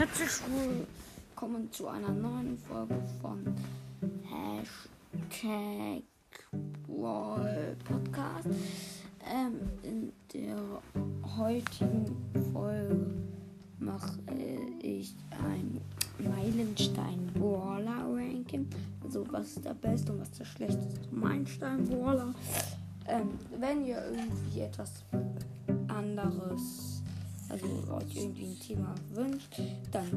herzlich willkommen zu einer neuen Folge von Hashtag Wall Podcast. Ähm, in der heutigen Folge mache ich ein Meilenstein Brawler Ranking. Also was ist der beste und was ist der schlechteste Meilenstein Brawler. Ähm, wenn ihr irgendwie etwas anderes, also euch irgendwie ein Thema wünscht, dann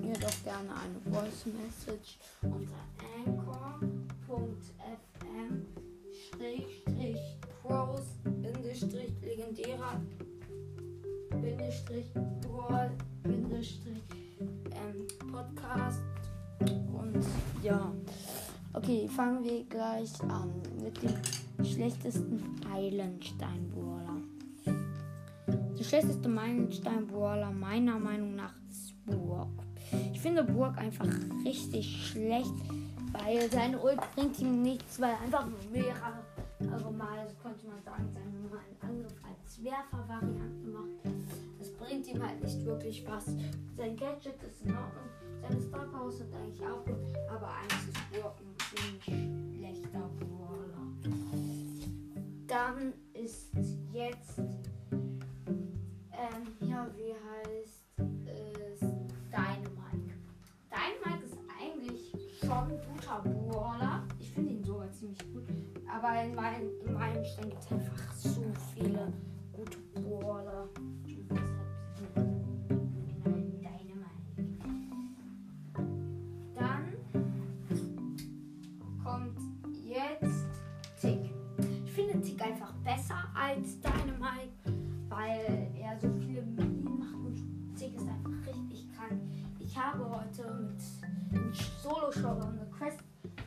mir doch gerne eine Voice Message unter anchor.fm Schrägstrich pros Bindestrich legendärer Bindestrich brawl Bindestrich Podcast und ja okay fangen wir gleich an mit dem schlechtesten Eilenstein-Brawler. Der schlechteste Meilenstein-Brawler meiner Meinung nach ist Burg. Ich finde Burg einfach richtig schlecht, weil seine Ult bringt ihm nichts, weil einfach mehrere also Mal, könnte man sagen, seinen normalen Angriff als Werfer-Variante macht. Das bringt ihm halt nicht wirklich was. Sein Gadget ist in Ordnung, seine Star sind eigentlich auch gut, aber eigentlich ist Burg ein ziemlich schlechter Brawler. Dann ist jetzt, ja, wie heißt es? Dynamite. Dynamite ist eigentlich schon ein guter Brawler. Ich finde ihn sogar ziemlich gut. Aber in meinem, in meinem Stand gibt es einfach so viele gute Brawler. Einfach besser als Dynamite, weil er so viele Minen macht und Tick ist einfach richtig krank. Ich habe heute mit einem Solo-Showdown eine Quest,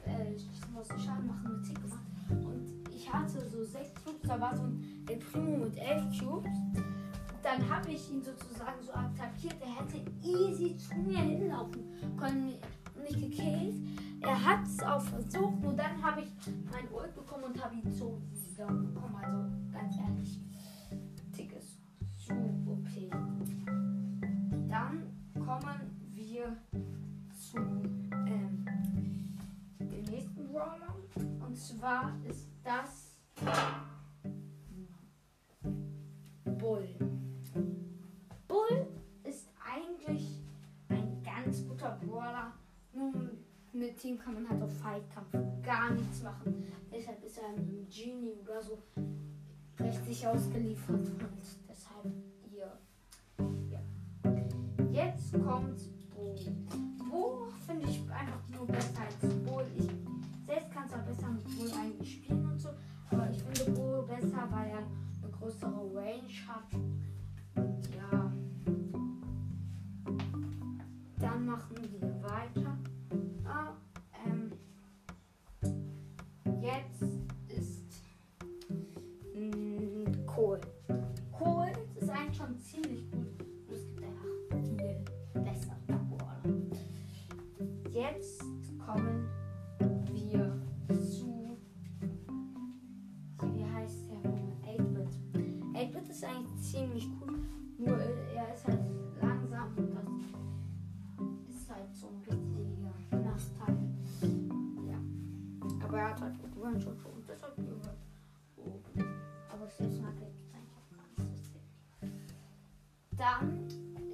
äh, ich muss Schaden machen mit Tick gemacht und ich hatte so sechs Cubes, da war so ein El Primo mit elf Cubes. Dann habe ich ihn sozusagen so attackiert, er hätte easy zu mir hinlaufen können und mich gekillt. Er hat es auch versucht, nur dann habe ich mein Ult bekommen und habe ihn so bekommen. Also ganz ehrlich, zwar ist das Bull. Bull ist eigentlich ein ganz guter Brawler. Nur mit Team kann man halt auf Fightkampf gar nichts machen. Deshalb ist er einem Genie oder so richtig ausgeliefert und deshalb hier. Ja. Jetzt kommt. Bo Kohl. Kohl ist eigentlich schon ziemlich gut. Es gibt einfach viel bessere Brawler. Jetzt kommen wir zu. Wie heißt der? 8-Bit. 8-Bit ist eigentlich ziemlich cool. Nur er ist halt langsam und das ist halt so ein richtiger Nachteil. Ja. Aber er hat halt gut Dann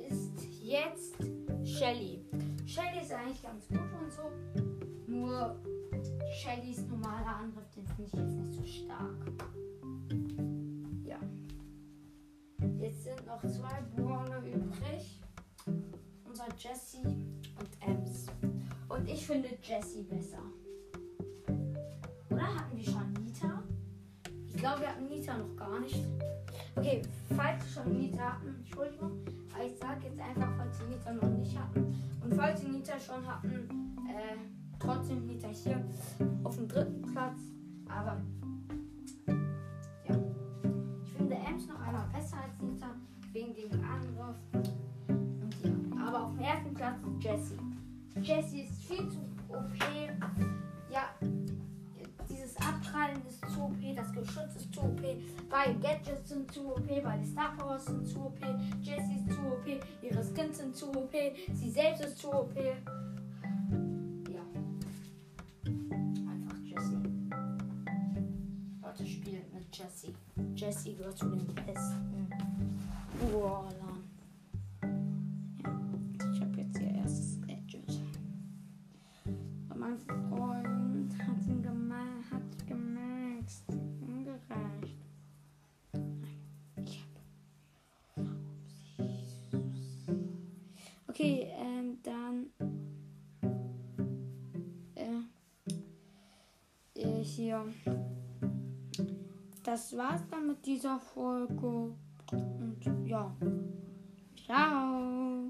ist jetzt Shelly. Shelly ist eigentlich ganz gut und so. Nur Shellys normaler Angriff, den finde ich jetzt nicht so stark. Ja. Jetzt sind noch zwei Brawler übrig. Unser Jesse und Ems. Und ich finde Jesse besser. Oder hatten wir schon Nita? Ich glaube, wir hatten Nita noch gar nicht. Okay, falls wir schon Nita hatten, Entschuldigung, aber ich sage jetzt einfach, falls wir Nita noch nicht hatten. Und falls wir Nita schon hatten, äh, trotzdem Nita hier auf dem dritten Platz. Aber ja, ich finde Ems noch einmal besser als Nita wegen dem Angriff. Und ja, aber auf dem ersten Platz Jessie. Jessie ist viel zu OP. Ja, Abprallen ist zu OP, beide Gadgets sind zu OP, beide Star Powers sind zu OP, Jessie ist zu OP, ihre Skins sind zu OP, sie selbst ist zu OP. Ja. Einfach Jessie. Leute spielen mit Jessie. Jessie gehört zu den besten. Brawlern. Okay, ähm, dann. Äh, äh, hier. Das war's dann mit dieser Folge. Und ja. Ciao.